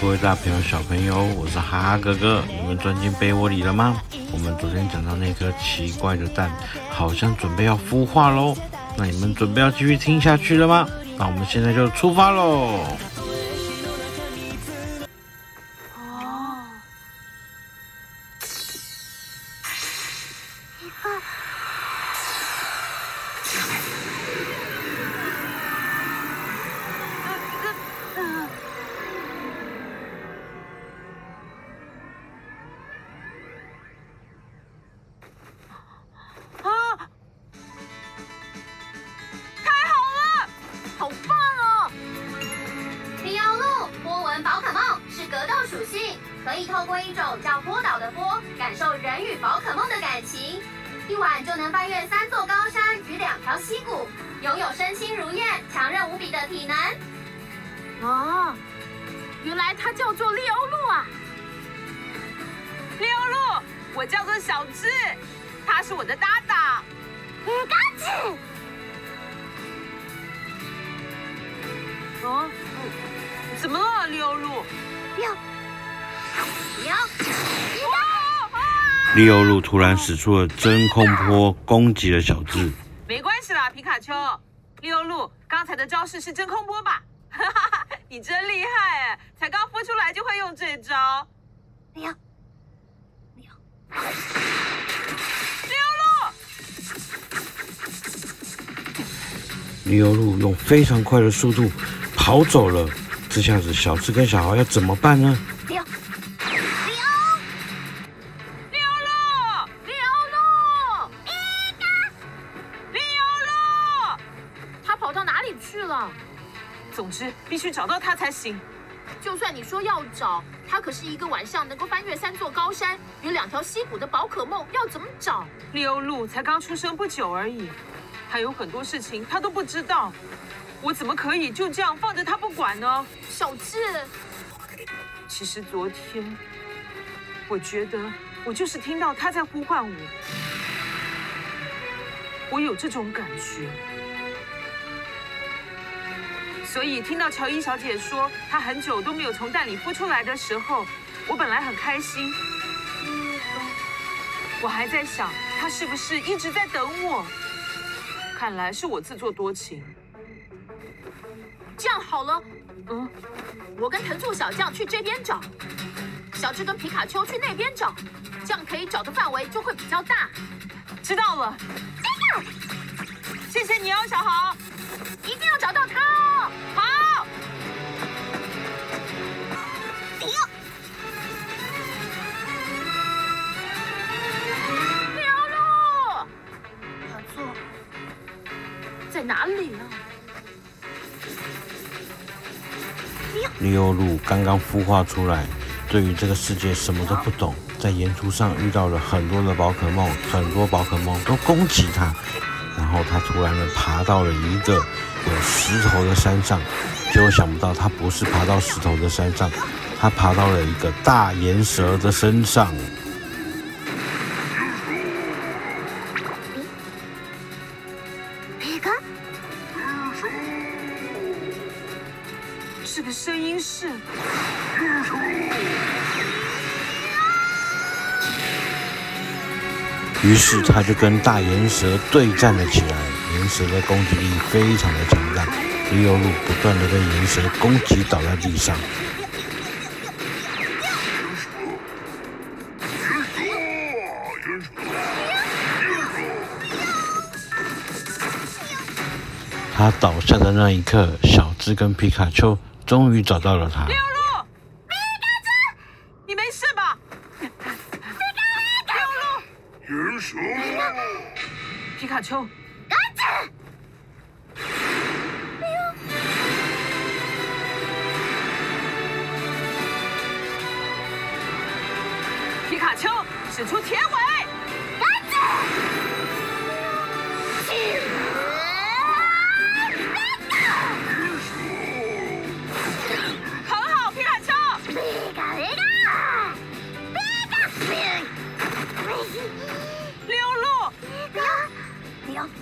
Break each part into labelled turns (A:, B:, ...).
A: 各位大朋友、小朋友，我是哈哈哥哥，你们钻进被窝里了吗？我们昨天讲到那颗奇怪的蛋，好像准备要孵化喽。那你们准备要继续听下去了吗？那我们现在就出发喽！
B: 可以透过一种叫波导的波，感受人与宝可梦的感情，一晚就能翻越三座高山与两条溪谷，拥有身轻如燕、强韧无比的体能。
C: 哦，原来它叫做利欧路啊！
D: 利欧路，我叫做小智，他是我的搭档。
C: 嗯，嘎子。
D: 哦，怎么了，利欧路？
C: 要。
A: 利欧路突然使出了真空波，攻击了小智。
D: 没关系啦，皮卡丘。利欧路，刚才的招式是真空波吧？哈哈，你真厉害哎！才刚孵出来就会用这招。
C: 利欧，
D: 利欧，利欧路，
A: 利欧路用非常快的速度跑走了。这下子小智跟小豪要怎么办呢？
D: 总之，必须找到他才行。
C: 就算你说要找，他可是一个晚上能够翻越三座高山、有两条溪谷的宝可梦，要怎么找？
D: 利欧路才刚出生不久而已，还有很多事情他都不知道。我怎么可以就这样放着他不管呢？
C: 小智，
D: 其实昨天，我觉得我就是听到他在呼唤我，我有这种感觉。所以听到乔伊小姐说她很久都没有从蛋里孵出来的时候，我本来很开心。我还在想她是不是一直在等我。看来是我自作多情。
C: 这样好了，嗯，我跟藤醋小将去这边找，小智跟皮卡丘去那边找，这样可以找的范围就会比较大。
D: 知道了。谢谢你哦，小豪。
C: 一定要找到他哦！
D: 好。
C: 利欧，利欧路，他坐在哪里啊？
A: 利欧路刚刚孵化出来，对于这个世界什么都不懂，在沿途上遇到了很多的宝可梦，很多宝可梦都攻击它，然后它突然的爬到了一个。有石头的山上，结果想不到它不是爬到石头的山上，它爬到了一个大岩蛇的身上。
D: 个声音是。
A: 于是他就跟大岩蛇对战了起来。岩蛇的攻击力非常的强大，利欧鲁不断的被岩蛇攻击倒在地上。他倒下的那一刻，小智跟皮卡丘终于找到了他。
D: 利欧路，皮卡丘，你没事吧？皮卡，利欧路，岩蛇，皮卡丘。皮卡丘使出铁尾，
C: 赶紧！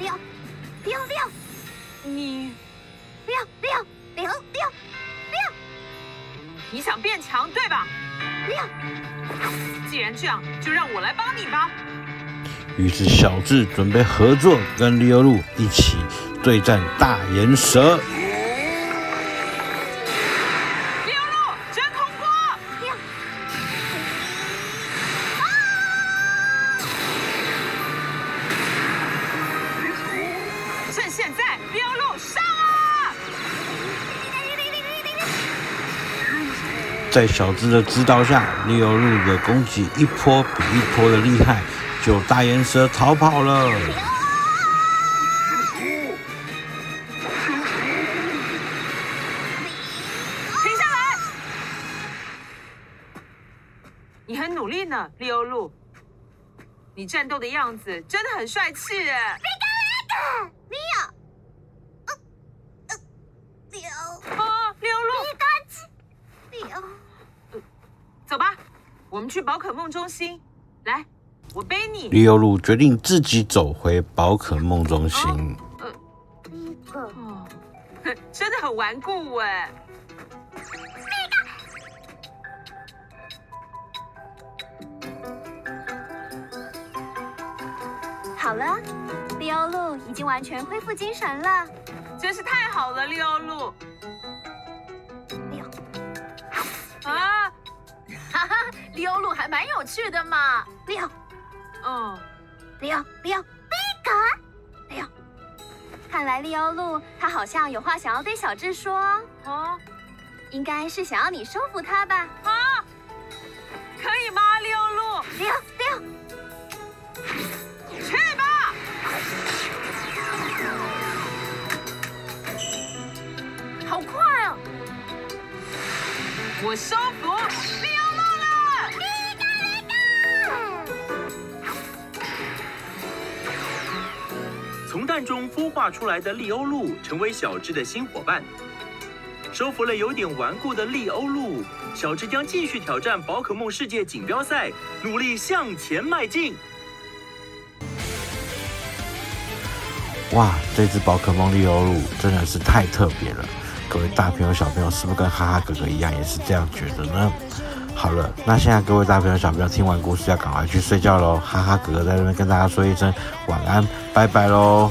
D: 利欧，
C: 利欧，利欧，利欧，
D: 你，
C: 利欧，利欧，利欧，利欧，利欧。
D: 你想变强，对吧？
C: 不要。
D: 既然这样，就让我来帮你吧。
A: 于是小智准备合作，跟利欧路一起对战大岩蛇。
D: 在
A: 小智的指导下，利欧路的攻击一波比一波的厉害。就大岩蛇逃跑了。
D: 停下来！你很努力呢，利欧路。你战斗的样子真的很帅气哎。
C: 利欧，利欧，
D: 啊，利欧路，
C: 利欧，
D: 走吧，我们去宝可梦中心，来。我背你。
A: 利欧路决定自己走回宝可梦中心。
C: 哦、呃，一个，
D: 哦，真的很顽固哎。
B: 好了，利欧路已经完全恢复精神了，
D: 真是太好了，利欧路。
C: 还蛮有趣的嘛，利欧。
D: 嗯，
C: 利欧，利欧，利卡，利欧。
B: 看来利欧路他好像有话想要对小智说
D: 哦，
B: 应该是想要你收服他吧？
D: 啊，可以吗，利欧路？
C: 利欧，利欧，
D: 去吧！
C: 好快哦！
D: 我收服。
E: 从蛋中孵化出来的利欧路成为小智的新伙伴，收服了有点顽固的利欧路，小智将继续挑战宝可梦世界锦标赛，努力向前迈进。
A: 哇，这只宝可梦利欧路真的是太特别了！各位大朋友小朋友，是不是跟哈哈哥哥一样也是这样觉得呢？好了，那现在各位大朋友小朋友听完故事要赶快去睡觉喽！哈哈哥哥在这边跟大家说一声晚安，拜拜喽。